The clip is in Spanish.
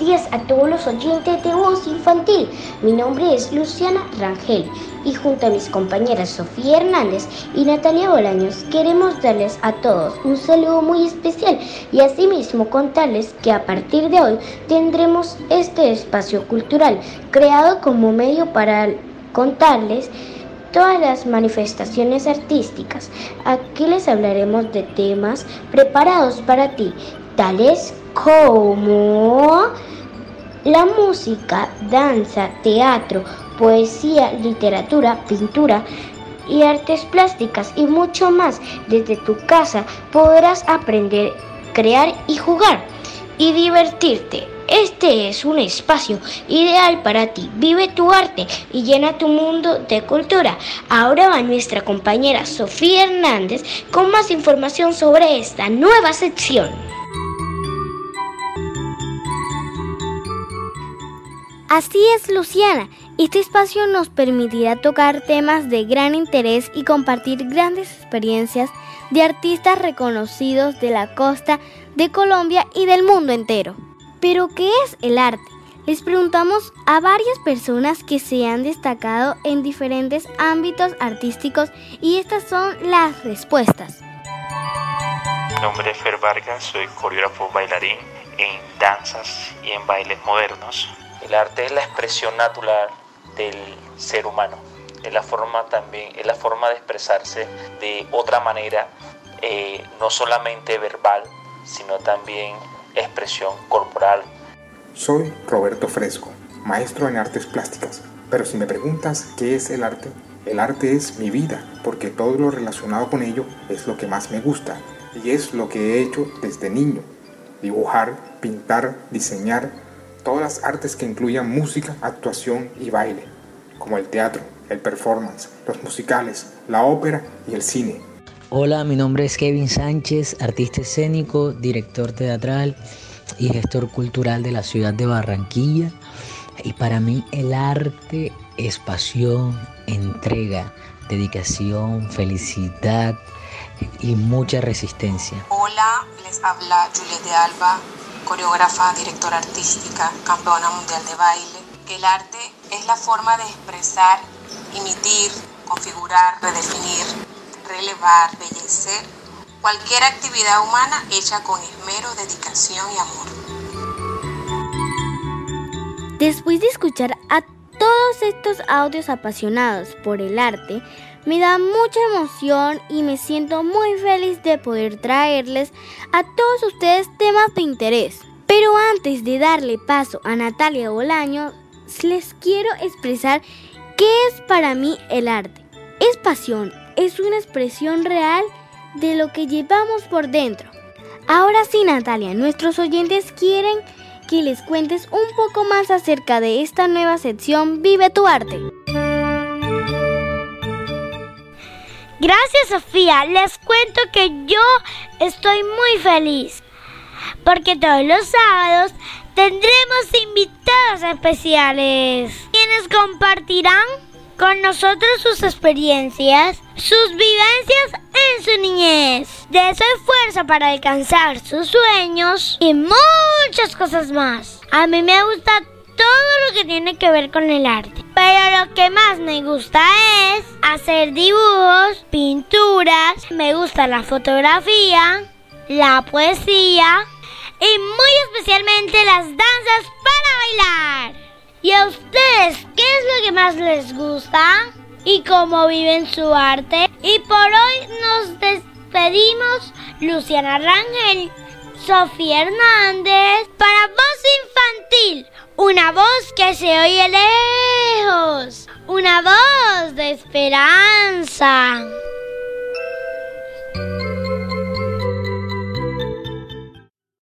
a todos los oyentes de Voz Infantil. Mi nombre es Luciana Rangel y junto a mis compañeras Sofía Hernández y Natalia Bolaños queremos darles a todos un saludo muy especial y asimismo contarles que a partir de hoy tendremos este espacio cultural creado como medio para contarles todas las manifestaciones artísticas. Aquí les hablaremos de temas preparados para ti, tales como la música, danza, teatro, poesía, literatura, pintura y artes plásticas y mucho más. Desde tu casa podrás aprender, crear y jugar y divertirte. Este es un espacio ideal para ti. Vive tu arte y llena tu mundo de cultura. Ahora va nuestra compañera Sofía Hernández con más información sobre esta nueva sección. Así es, Luciana. Este espacio nos permitirá tocar temas de gran interés y compartir grandes experiencias de artistas reconocidos de la costa de Colombia y del mundo entero. Pero, ¿qué es el arte? Les preguntamos a varias personas que se han destacado en diferentes ámbitos artísticos y estas son las respuestas. Mi nombre es Fer Vargas, soy coreógrafo bailarín en danzas y en bailes modernos. El arte es la expresión natural del ser humano, es la forma también, es la forma de expresarse de otra manera, eh, no solamente verbal, sino también expresión corporal. Soy Roberto Fresco, maestro en artes plásticas, pero si me preguntas qué es el arte, el arte es mi vida, porque todo lo relacionado con ello es lo que más me gusta y es lo que he hecho desde niño. Dibujar, pintar, diseñar, todas las artes que incluyan música, actuación y baile, como el teatro, el performance, los musicales, la ópera y el cine. Hola, mi nombre es Kevin Sánchez, artista escénico, director teatral y gestor cultural de la ciudad de Barranquilla. Y para mí el arte es pasión, entrega, dedicación, felicidad y mucha resistencia. Hola, les habla Juliette de Alba, coreógrafa, directora artística, campeona mundial de baile. Que el arte es la forma de expresar, imitir, configurar, redefinir relevar, bellecer cualquier actividad humana hecha con esmero, dedicación y amor. Después de escuchar a todos estos audios apasionados por el arte, me da mucha emoción y me siento muy feliz de poder traerles a todos ustedes temas de interés. Pero antes de darle paso a Natalia Bolaño, les quiero expresar qué es para mí el arte. Es pasión, es una expresión real de lo que llevamos por dentro. Ahora sí, Natalia, nuestros oyentes quieren que les cuentes un poco más acerca de esta nueva sección Vive tu arte. Gracias Sofía, les cuento que yo estoy muy feliz porque todos los sábados tendremos invitados especiales. Quienes compartirán con nosotros sus experiencias, sus vivencias en su niñez, de su esfuerzo para alcanzar sus sueños y muchas cosas más. A mí me gusta todo lo que tiene que ver con el arte. Pero lo que más me gusta es hacer dibujos, pinturas, me gusta la fotografía, la poesía y muy especialmente las danzas para bailar. Más les gusta? ¿Y cómo viven su arte? Y por hoy nos despedimos Luciana Rangel, Sofía Hernández, para Voz Infantil, una voz que se oye lejos, una voz de esperanza.